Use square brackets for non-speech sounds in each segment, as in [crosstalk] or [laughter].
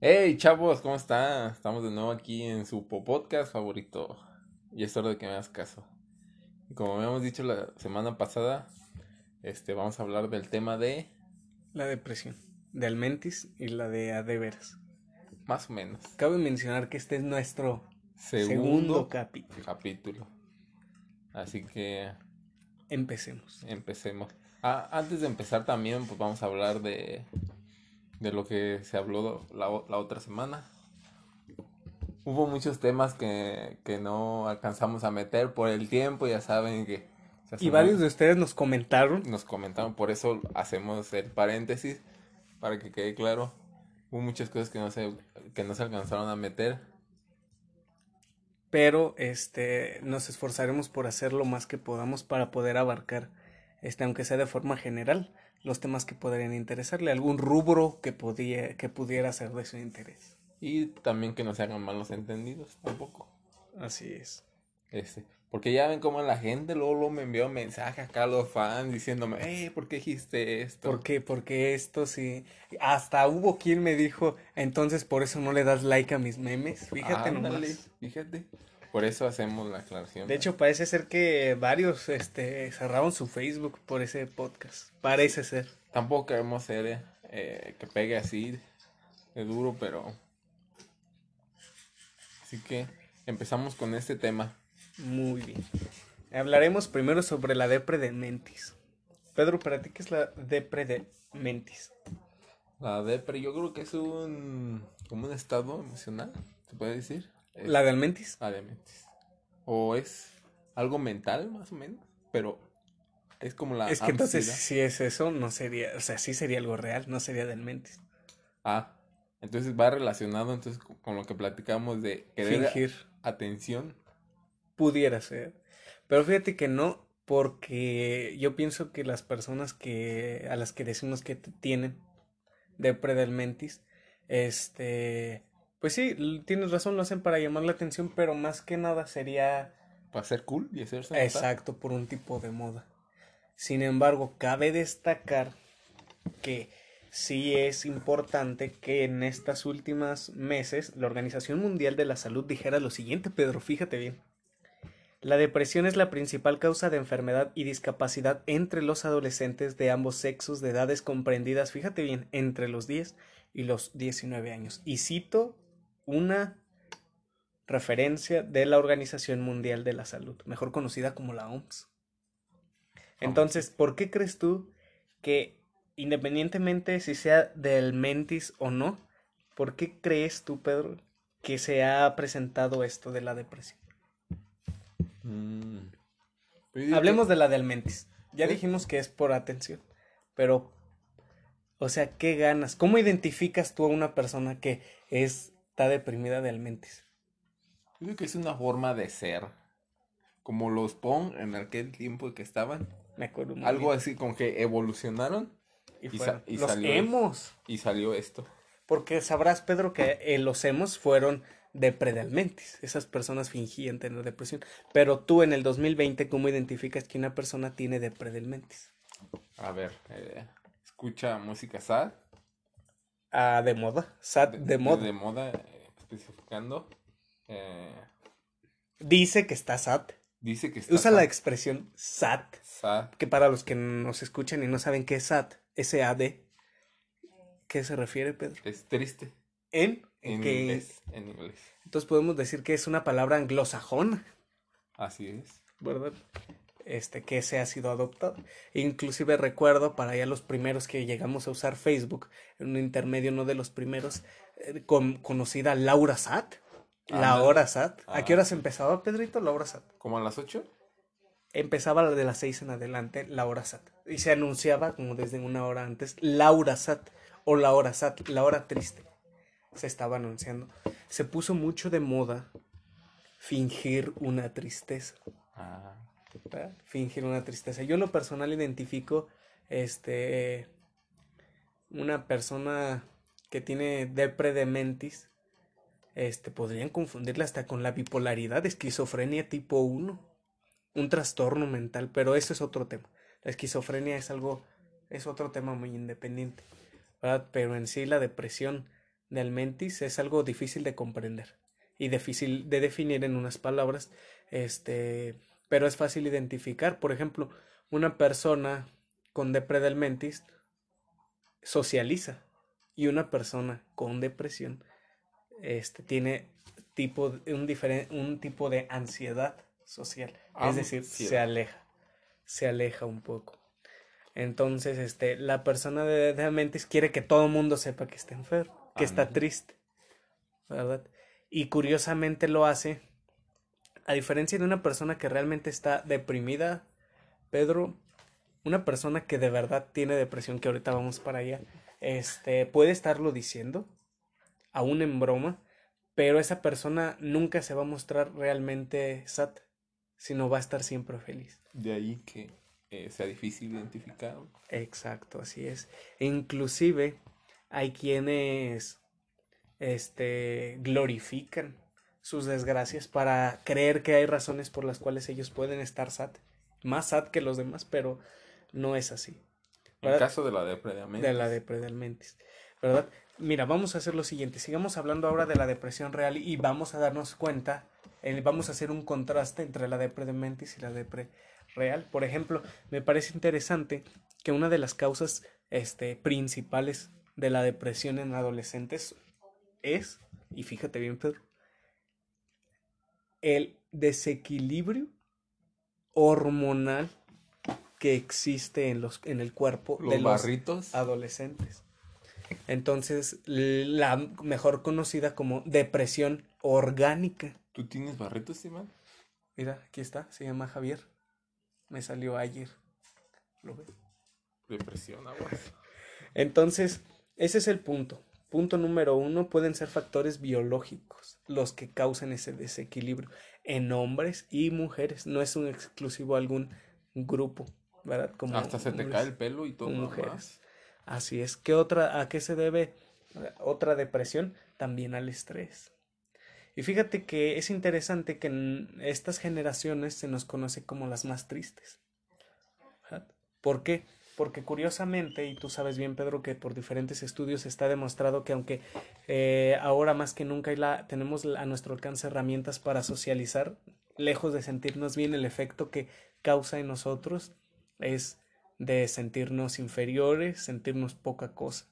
Hey chavos, ¿cómo están? Estamos de nuevo aquí en su podcast favorito. Y es hora de que me hagas caso. Y como habíamos dicho la semana pasada, este, vamos a hablar del tema de... La depresión. De Almentis y la de Adeveras. Más o menos. Cabe mencionar que este es nuestro Segundo, segundo capítulo. capítulo. Así que Empecemos. empecemos. Ah, antes de empezar también, pues vamos a hablar de, de lo que se habló la, la otra semana. Hubo muchos temas que, que no alcanzamos a meter por el tiempo, ya saben que... Y varios de ustedes nos comentaron. Nos comentaron, por eso hacemos el paréntesis, para que quede claro. Hubo muchas cosas que no se, que no se alcanzaron a meter. Pero este nos esforzaremos por hacer lo más que podamos para poder abarcar, este, aunque sea de forma general, los temas que podrían interesarle, algún rubro que podía, que pudiera ser de su interés. Y también que no se hagan malos entendidos tampoco. Así es. Este, porque ya ven cómo la gente luego, luego me envió mensajes acá a los fans diciéndome, hey, ¿por qué dijiste esto? ¿Por qué? Porque esto sí. Hasta hubo quien me dijo, entonces por eso no le das like a mis memes. Fíjate Ándale, nomás. fíjate. Por eso hacemos la aclaración. De hecho, parece ser que varios este, cerraron su Facebook por ese podcast. Parece ser. Tampoco queremos ser eh, que pegue así de duro, pero... Así que empezamos con este tema. Muy bien. Hablaremos primero sobre la depre de mentis. Pedro, ¿para ti qué es la depre de mentis? La depre, yo creo que es un... como un estado emocional, ¿se puede decir? ¿La del mentis? la de mentis. O es algo mental, más o menos, pero es como la Es que entonces si es eso, no sería, o sea, sí sería algo real, no sería del mentis. Ah, entonces va relacionado entonces con- lo que platicamos de querer Fingir. atención. Pudiera ser. Pero fíjate que no, porque yo pienso que las personas que a las que decimos que tienen depre del mentis, este, pues sí, tienes razón, lo hacen para llamar la atención, pero más que nada sería Para ser cool y hacerse notar. exacto por un tipo de moda. Sin embargo, cabe destacar que sí es importante que en estas últimas meses la Organización Mundial de la Salud dijera lo siguiente, Pedro, fíjate bien. La depresión es la principal causa de enfermedad y discapacidad entre los adolescentes de ambos sexos de edades comprendidas, fíjate bien, entre los 10 y los 19 años. Y cito una referencia de la Organización Mundial de la Salud, mejor conocida como la OMS. Entonces, ¿por qué crees tú que independientemente si sea del mentis o no, ¿por qué crees tú, Pedro, que se ha presentado esto de la depresión? Mm. Hablemos que- de la del mentis. Ya ¿Sí? dijimos que es por atención, pero, o sea, ¿qué ganas? ¿Cómo identificas tú a una persona que está deprimida del mentis? yo digo que es una forma de ser. Como los Pong en aquel tiempo que estaban. Me acuerdo muy Algo bien. así con que evolucionaron Y y sa- fueron y los salió- emos. y salió esto. Porque sabrás, Pedro, que eh, los emos fueron depredelmentis. Esas personas fingían tener depresión. Pero tú en el 2020, ¿cómo identificas que una persona tiene depredelmentis? A ver, eh, escucha música sad. Ah, de moda. Sad de moda. De moda, eh, especificando. eh, Dice que está sad. dice que está Usa la expresión sad. sad. Que para los que nos escuchan y no saben qué es sad, S-A-D, ¿qué se refiere, Pedro? Es triste. En, En en que inglés. En inglés. entonces podemos decir que es una palabra anglosajona. Así es. ¿verdad? Este, que se ha sido adoptado. Inclusive recuerdo para ya los primeros que llegamos a usar Facebook, en un intermedio, no de los primeros, eh, con, conocida Laura Sat. La Ándale. hora Sat. ¿A qué Ah. horas empezaba, Pedrito? La hora Sat. ¿Como a las 8? Empezaba la de las seis en adelante, la hora Sat. Y se anunciaba como desde una hora antes, Laura Sat o la hora Sat, la hora triste. Se estaba anunciando. Se puso mucho de moda fingir una tristeza. Ah, fingir una tristeza. Yo en lo personal identifico este una persona que tiene depre de mentis, este podrían confundirla hasta con la bipolaridad, esquizofrenia tipo 1, un trastorno mental, pero eso es otro tema. La esquizofrenia es algo es otro tema muy independiente. Pero en sí la depresión del mentis es algo difícil de comprender y difícil de definir en unas palabras, este, pero es fácil identificar. Por ejemplo, una persona con depre del mentis socializa y una persona con depresión este, tiene tipo, un, un tipo de ansiedad social, es decir, se aleja, se aleja un poco. Entonces, este, la persona de, de mentis quiere que todo el mundo sepa que está enfermo, que está triste, ¿verdad? Y curiosamente lo hace, a diferencia de una persona que realmente está deprimida, Pedro, una persona que de verdad tiene depresión, que ahorita vamos para allá, este, puede estarlo diciendo, aún en broma, pero esa persona nunca se va a mostrar realmente sat, sino va a estar siempre feliz. De ahí que eh, sea difícil identificar. Exacto, así es. E inclusive hay quienes este, glorifican sus desgracias para creer que hay razones por las cuales ellos pueden estar sat, más sat que los demás, pero no es así. En el caso de la depre De la depre ¿verdad? Mira, vamos a hacer lo siguiente, sigamos hablando ahora de la depresión real y vamos a darnos cuenta, eh, vamos a hacer un contraste entre la depre de mentis y la depre real. Por ejemplo, me parece interesante que una de las causas este, principales de la depresión en adolescentes es, y fíjate bien Pedro, el desequilibrio hormonal que existe en, los, en el cuerpo de los adolescentes. Entonces, la mejor conocida como depresión orgánica. ¿Tú tienes barritos, Simón? Mira, aquí está, se llama Javier. Me salió ayer. ¿Lo ves? Depresión, aguas. Entonces, ese es el punto. Punto número uno, pueden ser factores biológicos los que causan ese desequilibrio en hombres y mujeres. No es un exclusivo a algún grupo, ¿verdad? Como Hasta se te cae el pelo y todo. Mujeres. Así es. ¿Qué otra, ¿A qué se debe otra depresión? También al estrés. Y fíjate que es interesante que en estas generaciones se nos conoce como las más tristes. ¿Por qué? Porque curiosamente, y tú sabes bien, Pedro, que por diferentes estudios está demostrado que aunque eh, ahora más que nunca la, tenemos a nuestro alcance herramientas para socializar, lejos de sentirnos bien, el efecto que causa en nosotros es de sentirnos inferiores, sentirnos poca cosa.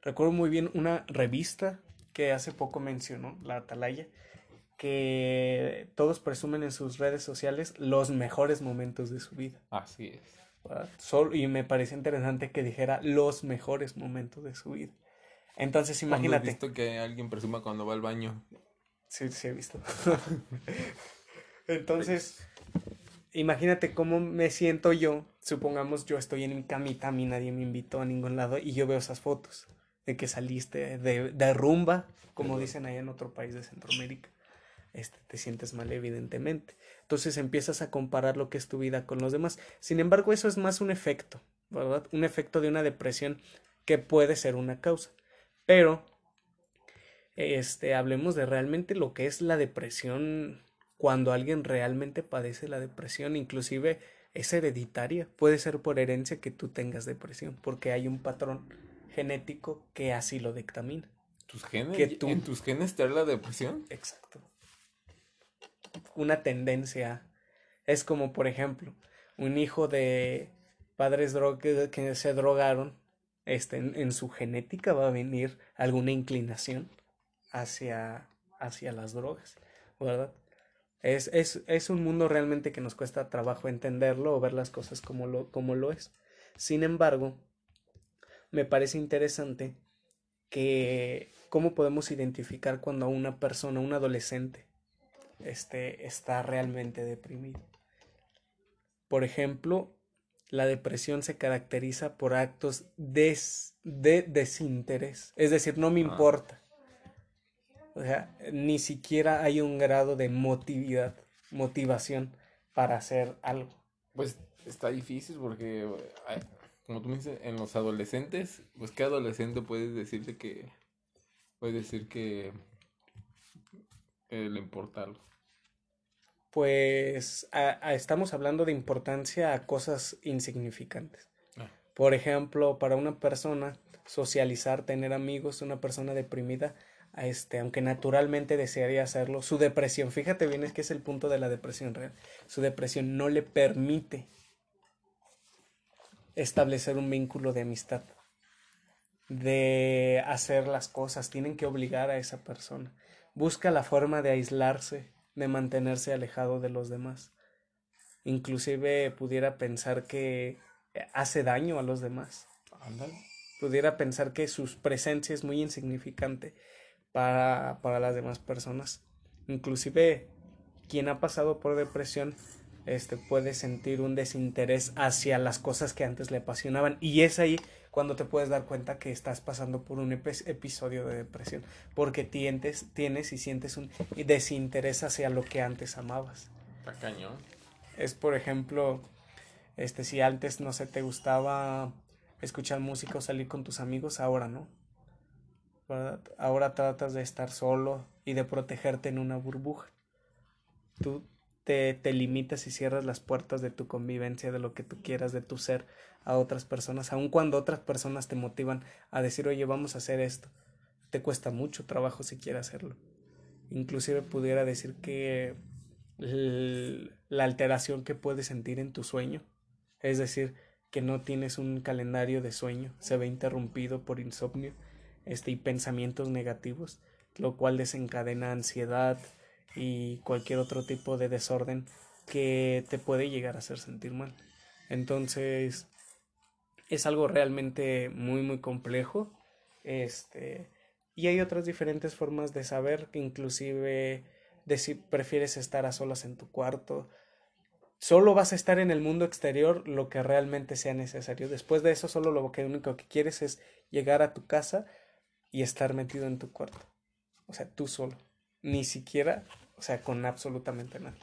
Recuerdo muy bien una revista que hace poco mencionó, la Atalaya, que todos presumen en sus redes sociales los mejores momentos de su vida. Así es y me parece interesante que dijera los mejores momentos de su vida. Entonces, imagínate. ¿Has visto que alguien presuma cuando va al baño? Sí, sí, he visto. [laughs] Entonces, imagínate cómo me siento yo. Supongamos yo estoy en mi camita, a mí nadie me invitó a ningún lado y yo veo esas fotos de que saliste de, de rumba, como dicen allá en otro país de Centroamérica. Este, te sientes mal, evidentemente. Entonces empiezas a comparar lo que es tu vida con los demás. Sin embargo, eso es más un efecto, ¿verdad? Un efecto de una depresión que puede ser una causa. Pero, este, hablemos de realmente lo que es la depresión cuando alguien realmente padece la depresión, inclusive es hereditaria, puede ser por herencia que tú tengas depresión, porque hay un patrón genético que así lo dictamina. ¿Tus genes? ¿En tus genes te da la depresión? Exacto una tendencia. Es como, por ejemplo, un hijo de padres que se drogaron, este, en, su genética va a venir alguna inclinación hacia, hacia las drogas, ¿verdad? Es, es, es, un mundo realmente que nos cuesta trabajo entenderlo o ver las cosas como lo, como lo es. Sin embargo, me parece interesante que cómo podemos identificar cuando una persona, un adolescente, este, está realmente deprimido. Por ejemplo, la depresión se caracteriza por actos de desinterés, es decir, no me ah. importa. O sea, ni siquiera hay un grado de motividad, motivación para hacer algo. Pues está difícil porque, como tú me dices, en los adolescentes, pues qué adolescente puedes decirte que, puedes decir que le importa algo pues estamos hablando de importancia a cosas insignificantes. Ah. Por ejemplo, para una persona, socializar, tener amigos, una persona deprimida, este, aunque naturalmente desearía hacerlo, su depresión, fíjate bien, es que es el punto de la depresión real, su depresión no le permite establecer un vínculo de amistad, de hacer las cosas, tienen que obligar a esa persona, busca la forma de aislarse, de mantenerse alejado de los demás, inclusive pudiera pensar que hace daño a los demás. Pudiera pensar que su presencia es muy insignificante para, para las demás personas. Inclusive quien ha pasado por depresión este, puede sentir un desinterés hacia las cosas que antes le apasionaban. Y es ahí cuando te puedes dar cuenta que estás pasando por un episodio de depresión. Porque tienes, tienes y sientes un desinterés hacia lo que antes amabas. Es, por ejemplo, este, si antes, no sé, te gustaba escuchar música o salir con tus amigos, ahora no. Ahora tratas de estar solo y de protegerte en una burbuja. Tú te, te limitas y cierras las puertas de tu convivencia, de lo que tú quieras, de tu ser a otras personas, aun cuando otras personas te motivan a decir, oye, vamos a hacer esto. Te cuesta mucho trabajo si quieres hacerlo. Inclusive pudiera decir que la alteración que puedes sentir en tu sueño es decir, que no tienes un calendario de sueño, se ve interrumpido por insomnio este, y pensamientos negativos, lo cual desencadena ansiedad y cualquier otro tipo de desorden que te puede llegar a hacer sentir mal. Entonces, es algo realmente muy, muy complejo. Este, y hay otras diferentes formas de saber, que inclusive de si prefieres estar a solas en tu cuarto, solo vas a estar en el mundo exterior lo que realmente sea necesario. Después de eso, solo lo que único que quieres es llegar a tu casa y estar metido en tu cuarto. O sea, tú solo. Ni siquiera, o sea, con absolutamente nada.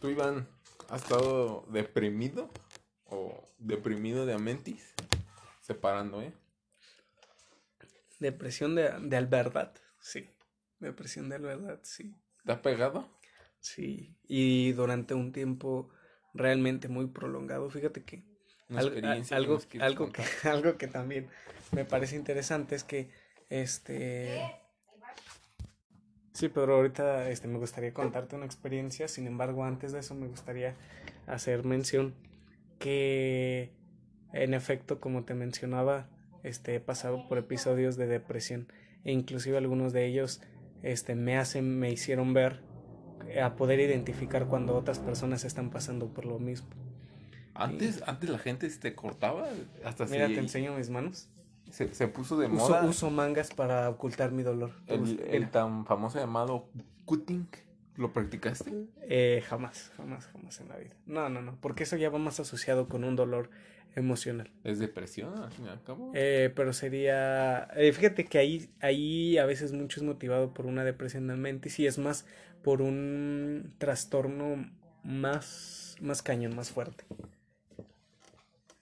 ¿Tú, Iván, has estado deprimido o deprimido de Amentis? Separando, ¿eh? Depresión de, de Alberdad, sí. Depresión de Alberdad, sí. ¿Te ha pegado? Sí, y durante un tiempo realmente muy prolongado. Fíjate que algo, algo, que, [laughs] algo que también me parece interesante es que este Sí, pero ahorita este, me gustaría contarte una experiencia, sin embargo, antes de eso me gustaría hacer mención que en efecto, como te mencionaba, este he pasado por episodios de depresión e inclusive algunos de ellos este me hacen me hicieron ver a poder identificar cuando otras personas están pasando por lo mismo. Antes, antes la gente te cortaba hasta Mira, te enseño mis manos. Se, puso de moda. Uso mangas para ocultar mi dolor. El, tan famoso llamado cutting, ¿lo practicaste? Eh, jamás, jamás, jamás en la vida. No, no, no, porque eso ya va más asociado con un dolor emocional. ¿Es depresión al fin y al cabo? Eh, pero sería... Eh, fíjate que ahí, ahí a veces mucho es motivado por una depresión de mente. Y si es más por un trastorno más, más cañón, más fuerte.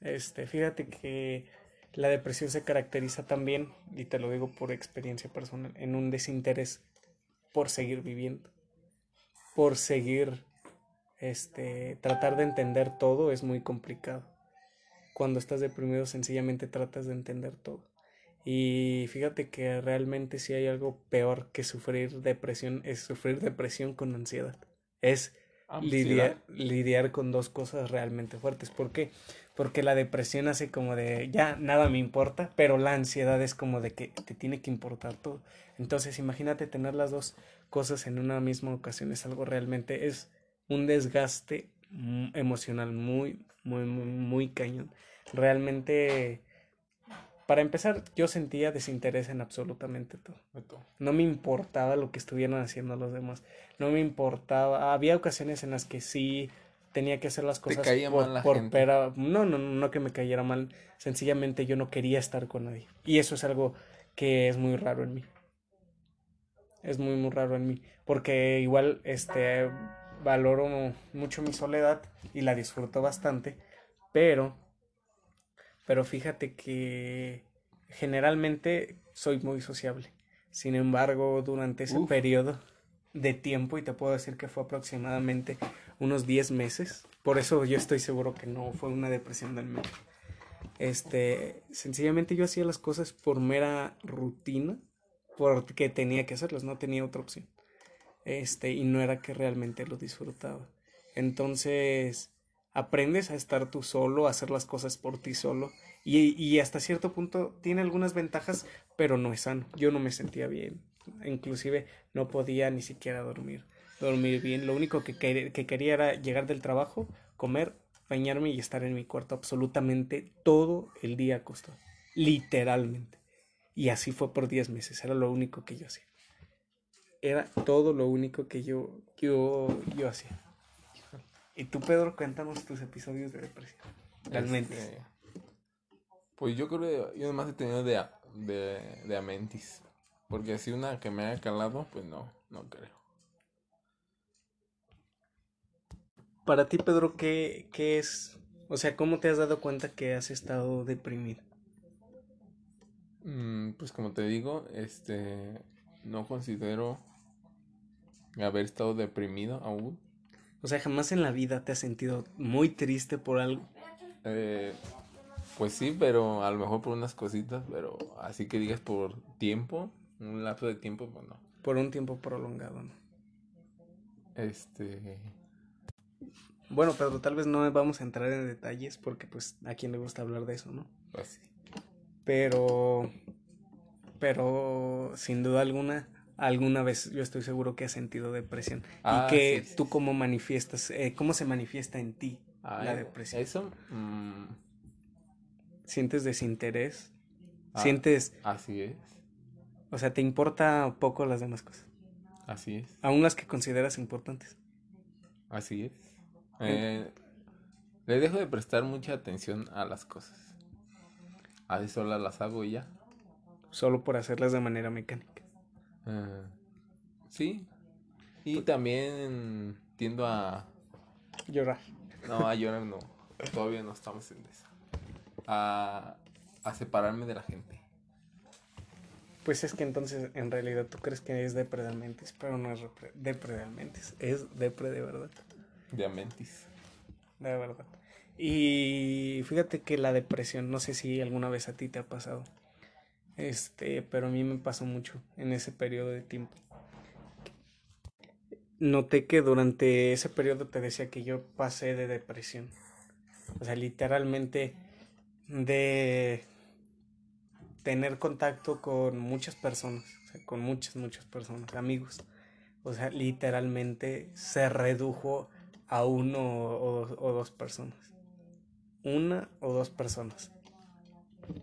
Este, fíjate que la depresión se caracteriza también, y te lo digo por experiencia personal, en un desinterés por seguir viviendo, por seguir, este, tratar de entender todo es muy complicado. Cuando estás deprimido sencillamente tratas de entender todo. Y fíjate que realmente si hay algo peor que sufrir depresión es sufrir depresión con ansiedad. Es lidiar, lidiar, con dos cosas realmente fuertes. ¿Por qué? Porque la depresión hace como de ya nada me importa, pero la ansiedad es como de que te tiene que importar todo. Entonces imagínate tener las dos cosas en una misma ocasión. Es algo realmente, es un desgaste emocional muy, muy, muy, muy cañón. Realmente para empezar, yo sentía desinterés en absolutamente todo. No me importaba lo que estuvieran haciendo los demás. No me importaba. Había ocasiones en las que sí tenía que hacer las cosas por, por Pera. No, no, no que me cayera mal. Sencillamente yo no quería estar con nadie. Y eso es algo que es muy raro en mí. Es muy, muy raro en mí. Porque igual, este, valoro mucho mi soledad y la disfruto bastante. Pero pero fíjate que generalmente soy muy sociable. Sin embargo, durante ese periodo de tiempo, y te puedo decir que fue aproximadamente unos 10 meses, por eso yo estoy seguro que no fue una depresión del medio. Este, sencillamente yo hacía las cosas por mera rutina, porque tenía que hacerlas, no tenía otra opción. Este, y no era que realmente lo disfrutaba. Entonces, aprendes a estar tú solo, a hacer las cosas por ti solo. Y, y hasta cierto punto tiene algunas ventajas, pero no es sano. Yo no me sentía bien. Inclusive no podía ni siquiera dormir. Dormir bien. Lo único que, que quería era llegar del trabajo, comer, bañarme y estar en mi cuarto absolutamente todo el día acostado. Literalmente. Y así fue por 10 meses. Era lo único que yo hacía. Era todo lo único que yo, yo, yo hacía. Y tú, Pedro, cuéntanos tus episodios de depresión. Realmente. Este, pues yo creo que yo nomás he tenido de, de, de Amentis. Porque así una que me haya calado, pues no, no creo. Para ti, Pedro, ¿qué, ¿qué es? O sea, ¿cómo te has dado cuenta que has estado deprimido? Mm, pues como te digo, este, no considero haber estado deprimido aún. O sea, jamás en la vida te has sentido muy triste por algo. Eh, pues sí, pero a lo mejor por unas cositas, pero así que digas por tiempo, un lapso de tiempo, pues no. Por un tiempo prolongado, ¿no? Este, bueno, pero tal vez no vamos a entrar en detalles porque pues a quién le gusta hablar de eso, ¿no? Pues sí. Pero, pero sin duda alguna, alguna vez yo estoy seguro que has sentido depresión. y ah, que tú cómo manifiestas, eh, cómo se manifiesta en ti la depresión. Eso. Mm. ¿Sientes desinterés? Ah, ¿Sientes... Así es. O sea, ¿te importa poco las demás cosas? Así es. Aún las que consideras importantes. Así es. Eh, le dejo de prestar mucha atención a las cosas. A solo las hago y ya. Solo por hacerlas de manera mecánica. Ah, sí. Y también tiendo a... Llorar. No, a llorar no. [laughs] Todavía no estamos en eso. A, a separarme de la gente. Pues es que entonces en realidad tú crees que es depre de pero no es depre de es depre de verdad. De Amentis. De verdad. Y fíjate que la depresión, no sé si alguna vez a ti te ha pasado. Este, pero a mí me pasó mucho en ese periodo de tiempo. Noté que durante ese periodo te decía que yo pasé de depresión. O sea, literalmente de tener contacto con muchas personas, o sea, con muchas, muchas personas, amigos. O sea, literalmente se redujo a uno o, dos personas. Una o dos personas.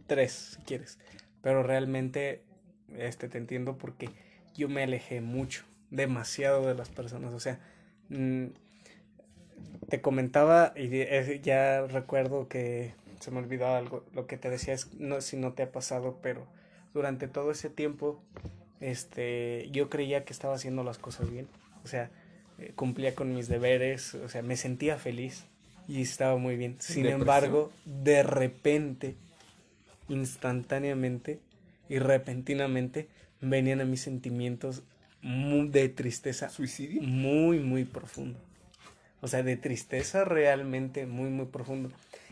Tres, si quieres. Pero realmente, este, te entiendo porque yo me alejé mucho, demasiado de las personas. O sea, mm, te comentaba y ya recuerdo que se me olvidó algo. Lo que te decía es, no si no te ha pasado, pero durante todo ese tiempo, este, yo creía que estaba haciendo las cosas bien. O sea, eh, cumplía con mis deberes, o sea, me sentía feliz y estaba muy bien. Sin embargo, de repente, instantáneamente y repentinamente, venían a mis sentimientos de tristeza. ¿Suicidio? Muy, muy profundo. O sea, de tristeza realmente muy, muy profundo.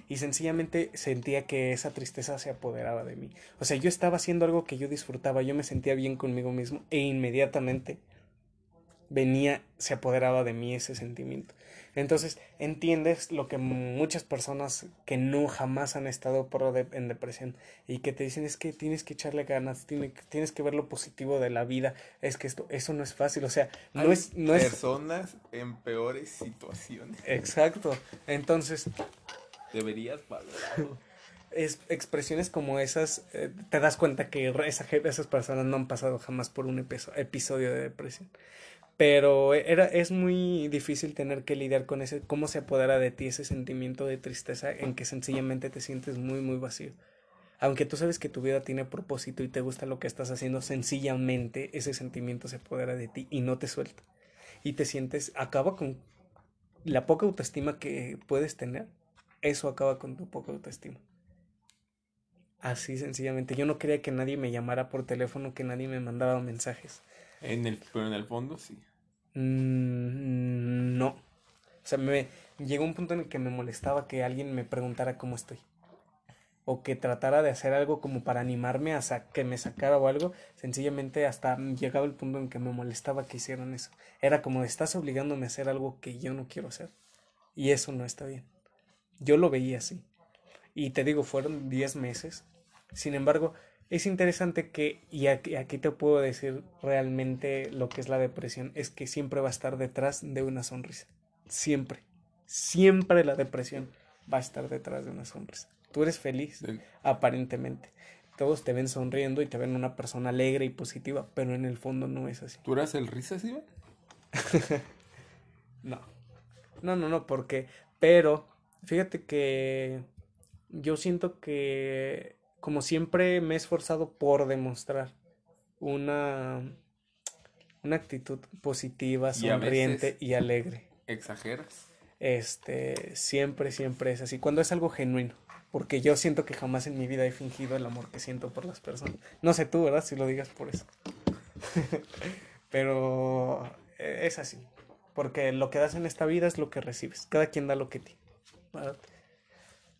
Y sencillamente sentía que esa tristeza se apoderaba de mí. O sea, yo estaba haciendo algo que yo disfrutaba, yo me sentía bien conmigo mismo e inmediatamente venía, se apoderaba de mí ese sentimiento. Entonces, entiendes lo que muchas personas que no jamás han estado por en depresión y que te dicen es que tienes que echarle ganas, tienes, tienes que ver lo positivo de la vida, es que esto, eso no es fácil, o sea, no es... No personas en peores situaciones. Exacto, entonces... Deberías valorarlo. Es, expresiones como esas, eh, te das cuenta que esa, esas personas no han pasado jamás por un episodio de depresión pero era, es muy difícil tener que lidiar con ese, cómo se apodera de ti ese sentimiento de tristeza en que sencillamente te sientes muy, muy vacío. Aunque tú sabes que tu vida tiene propósito y te gusta lo que estás haciendo, sencillamente ese sentimiento se apodera de ti y no te suelta. Y te sientes, acaba con la poca autoestima que puedes tener, eso acaba con tu poca autoestima. Así sencillamente. Yo no quería que nadie me llamara por teléfono, que nadie me mandaba mensajes. En el, pero en el fondo sí. Mm, no. O sea, me llegó un punto en el que me molestaba que alguien me preguntara cómo estoy. o que tratara de hacer algo como para animarme a que me sacara o algo, sencillamente hasta llegaba el punto en que me molestaba que hicieran eso. Era como estás obligándome a hacer algo que yo no quiero hacer. Y eso no está bien. Yo lo veía así. Y te digo, fueron 10 meses. Sin embargo, es interesante que, y aquí, aquí, te puedo decir realmente lo que es la depresión, es que siempre va a estar detrás de una sonrisa. Siempre. Siempre la depresión va a estar detrás de una sonrisa. Tú eres feliz, aparentemente. Todos te ven sonriendo y te ven una persona alegre y positiva, pero en el fondo no es así. ¿Tú eras el risa, sí? [laughs] no. No, no, no, porque, pero, fíjate que yo siento que, como siempre, me he esforzado por demostrar una, una actitud positiva, sonriente y, alegre. ¿Exageras? Este, siempre, siempre es así. Cuando es algo genuino. Porque yo siento que jamás en mi vida he fingido el amor que siento por las personas. No sé tú, ¿verdad? Si lo digas por eso. [laughs] Pero eh, es así. Porque lo que das en esta vida es lo que recibes. Cada quien da lo que tiene.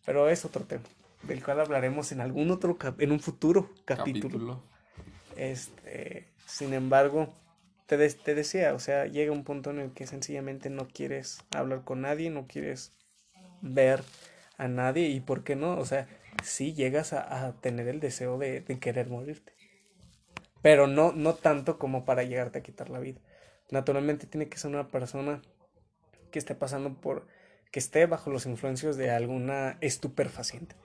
Pero es otro tema, del cual hablaremos en algún otro, en un futuro capítulo. Este, sin embargo, te, te decía, o sea, llega un punto en el que sencillamente no quieres hablar con nadie, no quieres ver a nadie y por qué no, o sea, sí llegas a, tener el deseo de, de, querer morirte, pero no, no tanto como para llegarte a quitar la vida. Naturalmente tiene que ser una persona que esté pasando por, que esté bajo los influencios de alguna estupefaciente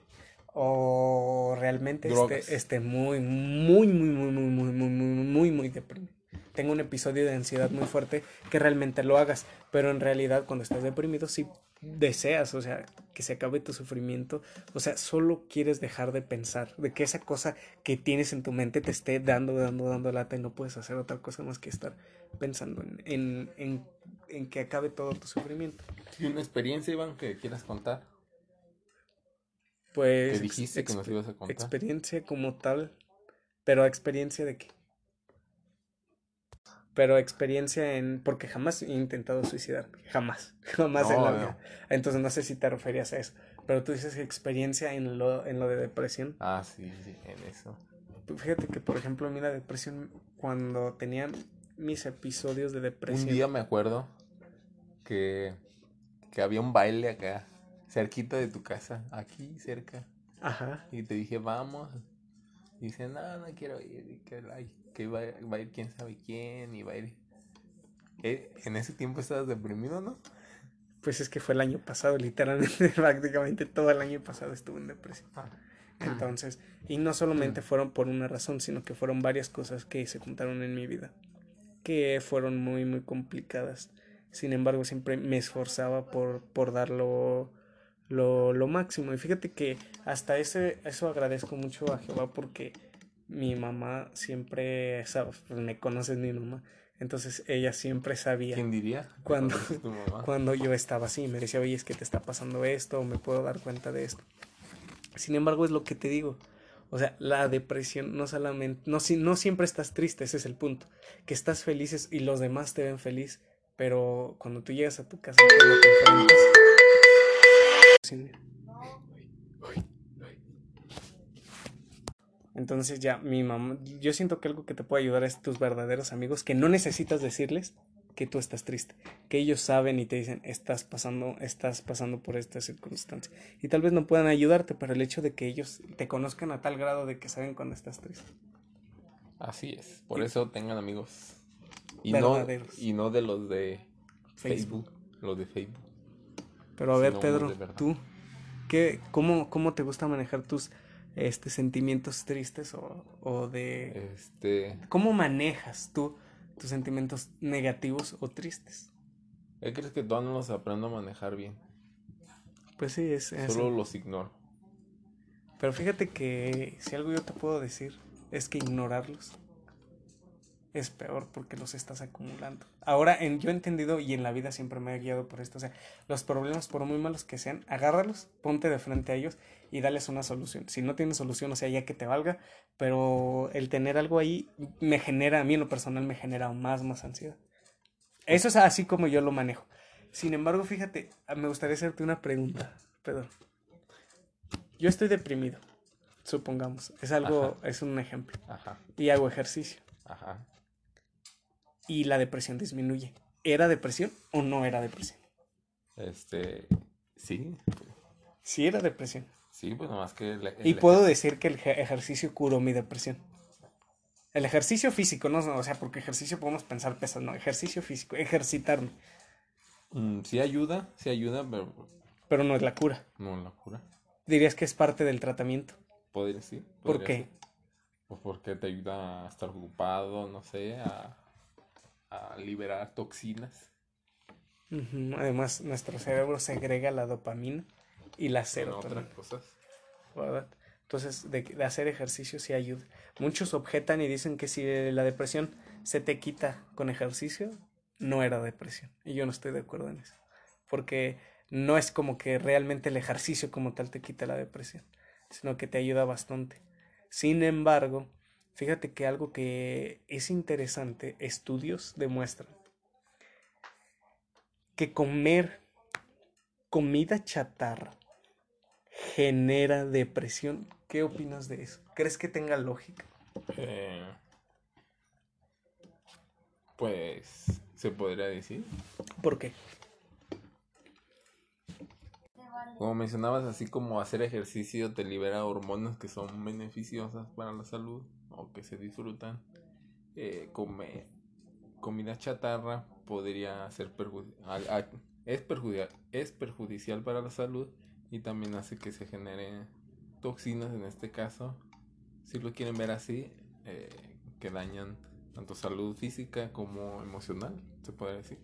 o realmente esté, esté, muy, muy, muy, muy, muy, muy, muy, muy, muy, muy deprimido. Tengo un episodio de ansiedad muy fuerte que realmente lo hagas, pero en realidad cuando estás deprimido sí deseas, o sea, que se acabe tu sufrimiento, o sea, solo quieres dejar de pensar, de que esa cosa que tienes en tu mente te esté dando, dando, dando lata y no puedes hacer otra cosa más que estar pensando en, en, en, que acabe todo tu sufrimiento. ¿Y una experiencia, Iván, que quieras contar? Pues... dijiste que nos ibas a contar? Experiencia como tal, pero experiencia de qué? pero experiencia en porque jamás he intentado suicidarme, jamás, [laughs] jamás en la vida. Entonces no sé si te referías a eso, pero tú dices experiencia en lo en lo de depresión. Ah, sí, sí, en eso. Fíjate que por ejemplo a mí la depresión cuando tenía mis episodios de depresión. Un día me acuerdo que que había un baile acá cerquita de tu casa, aquí cerca. Ajá. Y te dije, "Vamos." Y dice, "No, no quiero ir." Y que que va, va, a ir quién sabe quién y va a ir... ¿Eh? ¿En ese tiempo estabas deprimido, no? Pues es que fue el año pasado, literalmente, [laughs] prácticamente todo el año pasado estuve en depresión. Ah. Entonces, y no solamente mm. fueron por una razón, sino que fueron varias cosas que se juntaron en mi vida, que fueron muy, muy complicadas. Sin embargo, siempre me esforzaba por, por darlo lo, lo máximo. Y fíjate que hasta ese, eso agradezco mucho a Jehová porque mi mamá siempre, sabes, pues, me conoces mi mamá, entonces ella siempre sabía. ¿Quién diría? Cuando, [laughs] cuando yo estaba así, me decía, oye, es que te está pasando esto, o me puedo dar cuenta de esto. Sin embargo, es lo que te digo. O sea, la depresión no solamente, no, no siempre estás triste, ese es el punto. Que estás felices y los demás te ven feliz, pero cuando tú llegas a tu casa, te enfrentas... Entonces ya mi mamá, yo siento que algo que te puede ayudar es tus verdaderos amigos, que no necesitas decirles que tú estás triste, que ellos saben y te dicen, estás pasando, estás pasando por esta circunstancia. Y tal vez no puedan ayudarte, pero el hecho de que ellos te conozcan a tal grado de que saben cuando estás triste. Así es, por eso tengan amigos. Y no, y no de los de Facebook, los de Facebook. Pero a ver, Pedro, tú, ¿qué, cómo, ¿cómo te gusta manejar tus este, sentimientos tristes o, o de... Este... ¿Cómo manejas tú tus sentimientos negativos o tristes? ¿Qué crees que todavía no los aprendo a manejar bien? Pues sí, es... Solo los ignoro. Pero fíjate que si algo yo te puedo decir es que ignorarlos es peor porque los estás acumulando. Ahora, en, yo he entendido y en la vida siempre me he guiado por esto. O sea, los problemas, por muy malos que sean, agárralos, ponte de frente a ellos y dales una solución. Si no tienes solución, o sea, ya que te valga, pero el tener algo ahí me genera, a mí en lo personal me genera más, más ansiedad. Eso es así como yo lo manejo. Sin embargo, fíjate, me gustaría hacerte una pregunta, Pedro. Yo estoy deprimido, supongamos. Es algo, es un ejemplo. Ajá. Y hago ejercicio. Ajá. Y la depresión disminuye. ¿Era depresión o no era depresión? Este, sí. Sí era depresión. Sí, pues más que... y puedo decir que el ejercicio curó mi depresión. El ejercicio físico, no, o sea, porque ejercicio podemos pensar pesas, no, ejercicio físico, ejercitarme. Mm, sí ayuda, sí ayuda, pero... Pero no es la cura. No es la cura. ¿Dirías que es parte del tratamiento? Podría, sí. ¿Por qué? Pues porque te ayuda a estar ocupado, no sé, a, a liberar toxinas. Además, nuestro cerebro segrega la dopamina y la serotonina. otras cosas. ¿Verdad? Entonces, de, de, hacer ejercicio sí ayuda. Muchos objetan y dicen que si la depresión se te quita con ejercicio, no era depresión. Y yo no estoy de acuerdo en eso. Porque no es como que realmente el ejercicio como tal te quita la depresión, sino que te ayuda bastante. Sin embargo, fíjate que algo que es interesante, estudios demuestran que comer comida chatarra genera depresión. ¿Qué opinas de eso? ¿Crees que tenga lógica? Eh, pues se podría decir. ¿Por qué? Como mencionabas, así como hacer ejercicio te libera hormonas que son beneficiosas para la salud o que se disfrutan. Eh, comer comida chatarra podría ser perjudicial, es, es perjudicial para la salud y también hace que se genere toxinas en este caso, si lo quieren ver así, eh, que dañan tanto salud física como emocional, se puede decir.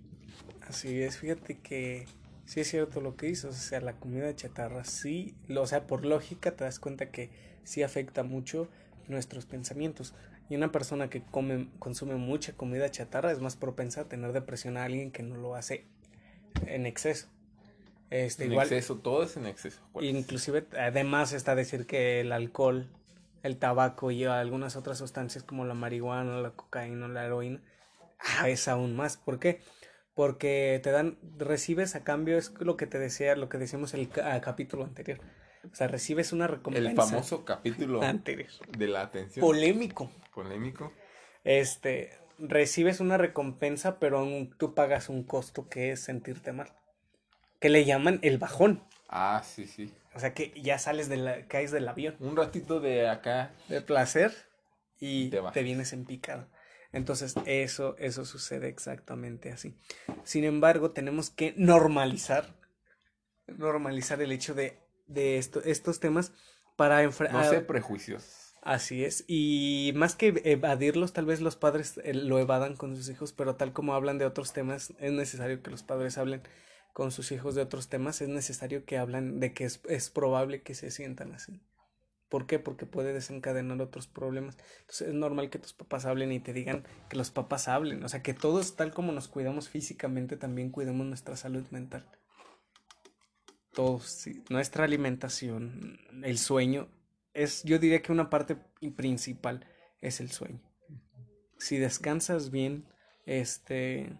Así es, fíjate que sí es cierto lo que dices, o sea, la comida chatarra sí, o sea, por lógica te das cuenta que sí afecta mucho nuestros pensamientos. Y una persona que come, consume mucha comida chatarra es más propensa a tener depresión a alguien que no lo hace en exceso. Este, en exceso, todo es en exceso. Inclusive, además está decir que el alcohol, el tabaco y algunas otras sustancias como la marihuana, la cocaína, la heroína, ah, es aún más. ¿Por qué? Porque te dan, recibes a cambio, es lo que te decía, lo que decíamos en el capítulo anterior. O sea, recibes una recompensa. El famoso capítulo anterior. de la atención. Polémico. Polémico. Este, recibes una recompensa, pero tú pagas un costo que es sentirte mal que le llaman el bajón. Ah, sí, sí. O sea que ya sales de la, caes del avión. Un ratito de acá. De placer y te, vienes en picado. Entonces, eso, eso sucede exactamente así. Sin embargo, tenemos que normalizar, normalizar el hecho de, de esto, estos temas para enfrentar. No sé prejuicios. Así es. Y más que evadirlos, tal vez los padres eh, lo evadan con sus hijos, pero tal como hablan de otros temas, es necesario que los padres hablen con sus hijos de otros temas, es necesario que hablan de que es, es probable que se sientan así. ¿Por qué? Porque puede desencadenar otros problemas. Entonces es normal que tus papás hablen y te digan que los papás hablen. O sea, que todos, tal como nos cuidamos físicamente, también cuidemos nuestra salud mental. Todos, sí. Nuestra alimentación, el sueño, es, yo diría que una parte principal es el sueño. Si descansas bien, este,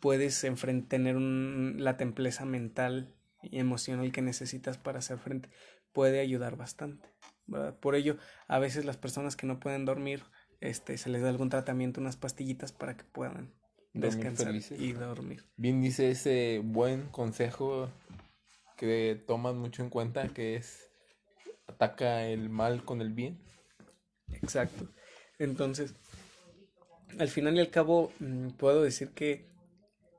puedes tener la templeza mental y emocional que necesitas para hacer frente, puede ayudar bastante. Por ello, a veces las personas que no pueden dormir, este, se les da algún tratamiento, unas pastillitas para que puedan descansar y dormir. Bien dice ese buen consejo que toman mucho en cuenta, que es ataca el mal con el bien. Exacto. Entonces, al final y al cabo, mm, puedo decir que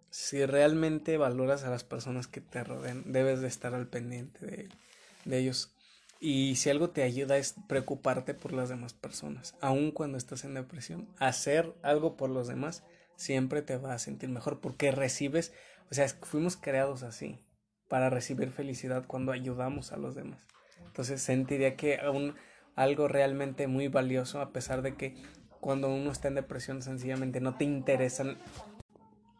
si realmente valoras a las personas que te rodean, debes de estar al pendiente de, ellos. Y si algo te ayuda es preocuparte por las demás personas, aun cuando estás en depresión, hacer algo por los demás siempre te va a sentir mejor porque recibes, o sea, fuimos creados así, para recibir felicidad cuando ayudamos a los demás. Entonces sentiría que aún algo realmente muy valioso, a pesar de que cuando uno está en depresión sencillamente no te interesan.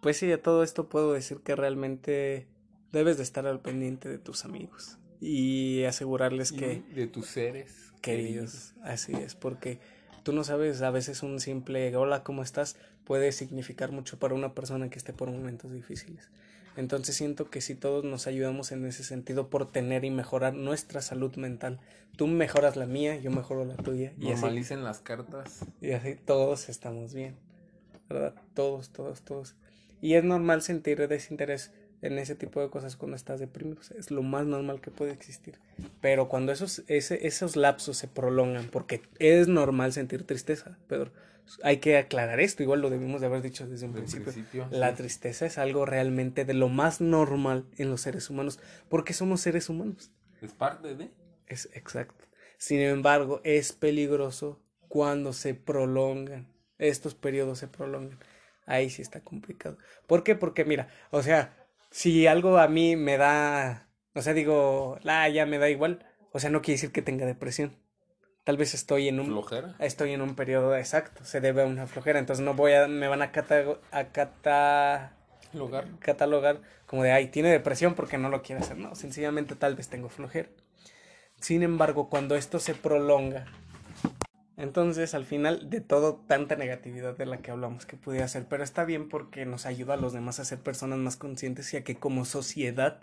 Pues sí, a todo esto puedo decir que realmente debes de estar al pendiente de tus amigos y asegurarles que... De tus seres queridos. Así es, porque tú no sabes, a veces un simple hola, ¿cómo estás? puede significar mucho para una persona que esté por momentos difíciles. Entonces siento que si todos nos ayudamos en ese sentido por tener y mejorar nuestra salud mental, tú mejoras la mía, yo mejoro la tuya. Y Normalicen las cartas. Y así todos estamos bien. ¿Verdad? Todos, todos, todos. Y es normal sentir desinterés en ese tipo de cosas cuando estás deprimido. Es lo más normal que puede existir. Pero cuando esos, ese, esos lapsos se prolongan, porque es normal sentir tristeza, Pedro hay que aclarar esto, igual lo debimos de haber dicho desde un principio. la tristeza es algo realmente de lo más normal en los seres humanos, porque somos seres humanos. Es parte de. Es exacto. Sin embargo, es peligroso cuando se prolongan, estos periodos se prolongan. Ahí sí está complicado. ¿Por qué? Porque mira, o sea, si algo a mí me da, o sea, digo, la ya me da igual, o sea, no quiere decir que tenga depresión. Tal vez estoy en un flojera estoy en un periodo exacto se debe a una flojera entonces no voy a me van a a catalogar. catalogar como de ay tiene depresión porque no lo quiere hacer no sencillamente tal vez tengo flojera. Sin embargo cuando esto se prolonga entonces al final de todo tanta negatividad de la que hablamos que pudiera ser pero está bien porque nos ayuda a los demás a ser personas más conscientes y a que como sociedad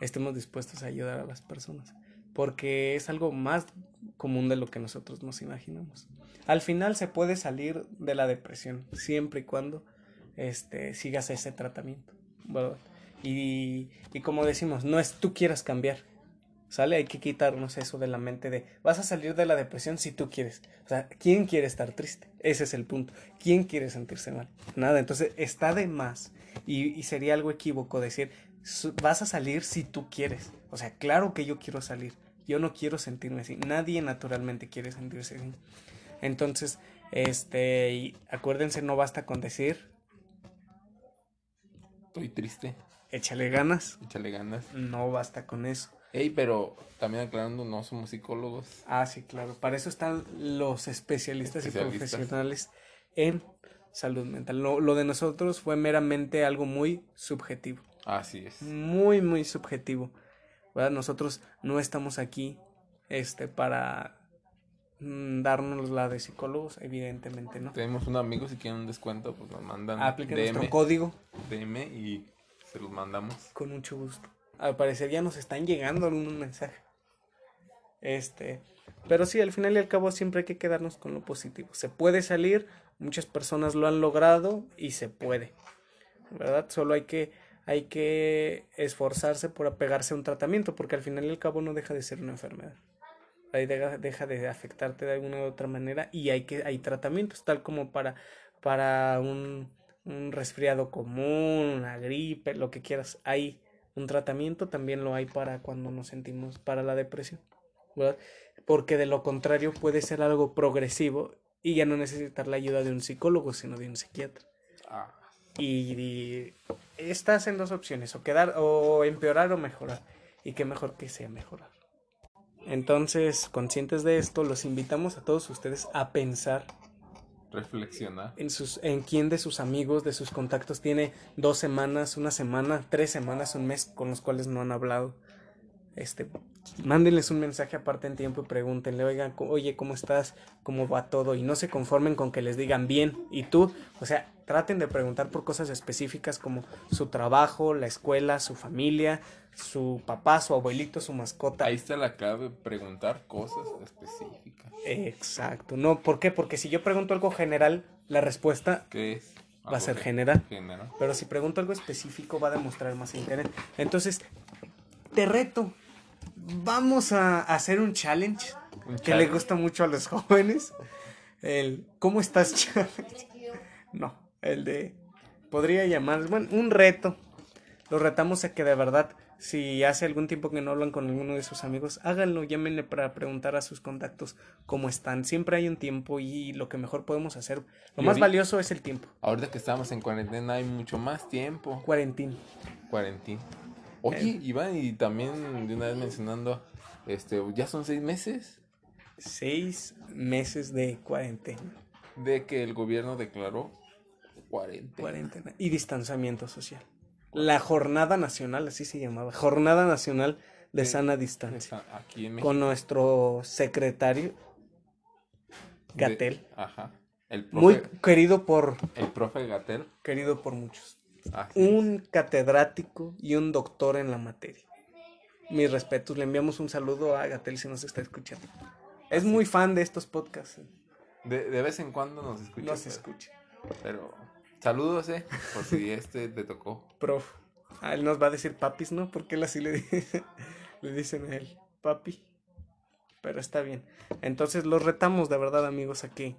estemos dispuestos a ayudar a las personas porque es algo más común de lo que nosotros nos imaginamos. Al final se puede salir de la depresión siempre y cuando este, sigas ese tratamiento. Y, y como decimos, no es tú quieras cambiar, ¿sale? Hay que quitarnos eso de la mente de vas a salir de la depresión si tú quieres. O sea, ¿quién quiere estar triste? Ese es el punto. ¿Quién quiere sentirse mal? Nada, entonces está de más y, y sería algo equívoco decir vas a salir si tú quieres. O sea, claro que yo quiero salir. Yo no quiero sentirme así. Nadie naturalmente quiere sentirse así. Entonces, este, acuérdense, no basta con decir. Estoy triste. Échale ganas. Échale ganas. No basta con eso. Ey, pero también aclarando, no somos psicólogos. Ah, sí, claro. Para eso están los especialistas, y profesionales en salud mental. lo de nosotros fue meramente algo muy subjetivo. Así es. Muy, muy subjetivo. ¿verdad? Nosotros no estamos aquí este, para mm, darnos la de psicólogos, evidentemente, ¿no? Tenemos un amigo, si quieren un descuento, pues nos mandan Apliquen nuestro código. DM y se los mandamos. Con mucho gusto. Al parecer ya nos están llegando algún mensaje. Este, pero sí, al final y al cabo siempre hay que quedarnos con lo positivo. Se puede salir, muchas personas lo han logrado y se puede. ¿Verdad? Solo hay que hay que esforzarse por apegarse a un tratamiento, porque al final y al cabo no deja de ser una enfermedad. Ahí deja, de afectarte de alguna u otra manera y hay que hay tratamientos, tal como para, para un, un resfriado común, una gripe, lo que quieras. Hay un tratamiento, también lo hay para cuando nos sentimos para la depresión. Porque de lo contrario puede ser algo progresivo y ya no necesitar la ayuda de un psicólogo, sino de un psiquiatra. Ah. Y, estás en dos opciones, o quedar, o empeorar o mejorar. Y qué mejor que sea mejorar. Entonces, conscientes de esto, los invitamos a todos ustedes a pensar. Reflexionar. En, sus, en quién de sus amigos, de sus contactos tiene dos semanas, una semana, tres semanas, un mes con los cuales no han hablado. Este, mándenles un mensaje aparte en tiempo y pregúntenle, oigan, oye, ¿cómo estás? ¿Cómo va todo? Y no se conformen con que les digan bien. Y tú, o sea, traten de preguntar por cosas específicas como su trabajo, la escuela, su familia, su papá, su abuelito, su mascota. Ahí está la clave, preguntar cosas específicas. Exacto. No, ¿por qué? Porque si yo pregunto algo general, la respuesta ¿Qué es? va a ser general. Pero si pregunto algo específico va a demostrar más interés. Entonces, te reto vamos a hacer un challenge que le gusta mucho a los jóvenes. El ¿Cómo estás challenge? No, el de podría llamar, bueno, un reto. Los retamos a que de verdad, si hace algún tiempo que no hablan con alguno de sus amigos, háganlo, llámenle para preguntar a sus contactos cómo están. Siempre hay un tiempo y lo que mejor podemos hacer, lo más valioso es el tiempo. Ahorita que estamos en cuarentena hay mucho más tiempo. Cuarentín. Cuarentín. Oye, Iván, y también de una vez mencionando, este, ya son seis meses. Seis meses de cuarentena. De que el gobierno declaró cuarentena. Cuarentena. Y distanciamiento social. La jornada nacional, así se llamaba. Jornada nacional de sana distancia. Aquí en Con nuestro secretario. Gatel. ajá. El profe, Muy querido por, el profe Gatel. querido por muchos. Así es. Un catedrático y un doctor en la materia. Mis respetos, le enviamos un saludo a Gatel si nos está escuchando. Es muy fan de estos podcasts. De, de vez en cuando nos escucha. No se pero- escucha. Pero saludos, eh, [laughs] por si este te tocó. Prof. A él nos va a decir papis, ¿no? Porque él así le, [laughs] dice- le dicen a él, papi. Pero está bien. Entonces los retamos de verdad, amigos, a que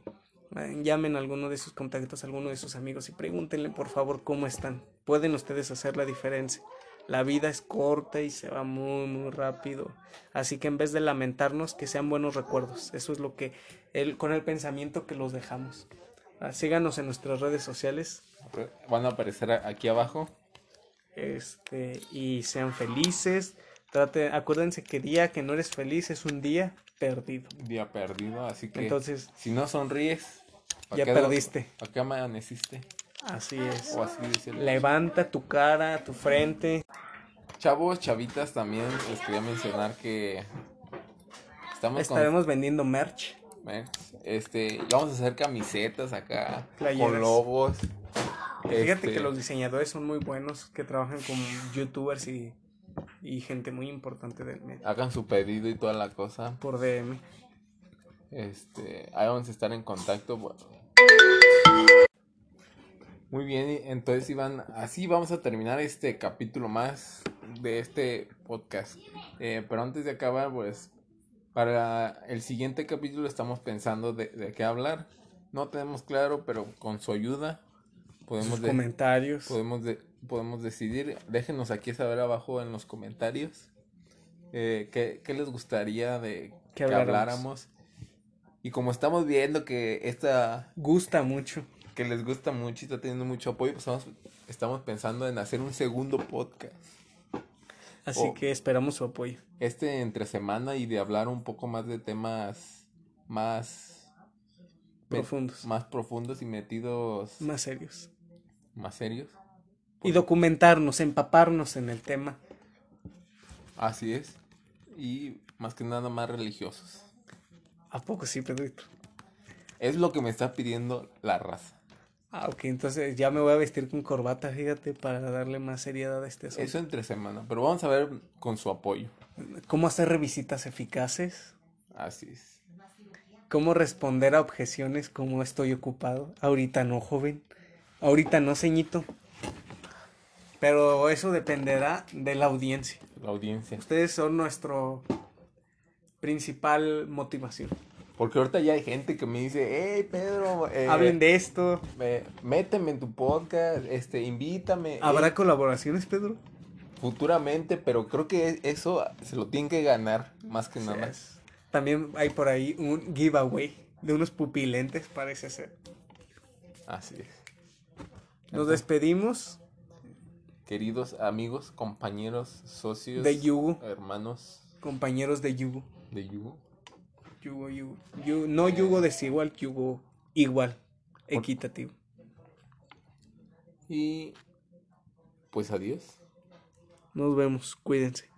eh, llamen a alguno de sus contactos, a alguno de sus amigos y pregúntenle por favor cómo están. Pueden ustedes hacer la diferencia. La vida es corta y se va muy, muy rápido. Así que en vez de lamentarnos, que sean buenos recuerdos. Eso es lo que, el, con el pensamiento que los dejamos. Ah, Síganos en nuestras redes sociales. Van a aparecer aquí abajo. este, y sean felices. Trate, acuérdense que día que no eres feliz es un día perdido. Día perdido, así que Entonces, si no sonríes, ¿pa' ya qué- perdiste. ¿A qué amaneciste? Así es. O así decirlo. Levanta tu cara, tu frente. Chavos, chavitas, también les quería mencionar que estamos Estaremos vendiendo merch. Este, vamos a hacer camisetas acá Playeras. con logos. Fíjate Este, que los diseñadores son muy buenos, que trabajan con youtubers y, y gente muy importante del medio. hagan su pedido y toda la cosa. Por DM. Este, ahí vamos a estar en contacto. bueno. Muy bien, entonces Iván, así vamos a terminar este capítulo más de este podcast. Eh, pero antes de acabar, pues, para el siguiente capítulo estamos pensando de, de qué hablar. No tenemos claro, pero con su ayuda podemos, Sus de- comentarios. podemos, de- podemos decidir. Déjenos aquí saber abajo en los comentarios eh, qué, qué les gustaría de Que habláramos. Y como estamos viendo que esta Gusta mucho. que les gusta mucho y está teniendo mucho apoyo, pues estamos, estamos pensando en hacer un segundo podcast. Así que esperamos su apoyo. Este entre semana y de hablar un poco más de temas más Profundos. más profundos y metidos Más serios. más serios. Y documentarnos, empaparnos en el tema. Así es. Y más que nada más religiosos. ¿A poco sí, Pedrito? Es lo que me está pidiendo la raza. Ah, ok, entonces ya me voy a vestir con corbata, fíjate, para darle más seriedad a este asunto. Eso entre semana, pero vamos a ver con su apoyo. ¿Cómo hacer revisitas eficaces? Así es. ¿Cómo responder a objeciones como estoy ocupado? Ahorita no, joven. Ahorita no, ceñito. Pero eso dependerá de la audiencia. La audiencia. Ustedes son nuestro principal motivación. Porque ahorita ya hay gente que me dice, hey Pedro, eh, Hablen de esto. me- méteme en tu podcast, este, invítame. ¿Habrá eh, colaboraciones, Pedro? futuramente, pero creo que eso se lo tienen que ganar más que nada. Yes. También hay por ahí un giveaway de unos pupilentes, parece ser. Así es. Nos despedimos Queridos amigos, compañeros, socios, de Yugo, hermanos compañeros de Yugo. de Yugo. Yugo, Yugo. Yu- no Yugo desigual, Yugo igual, equitativo. Y pues adiós. Nos vemos, cuídense.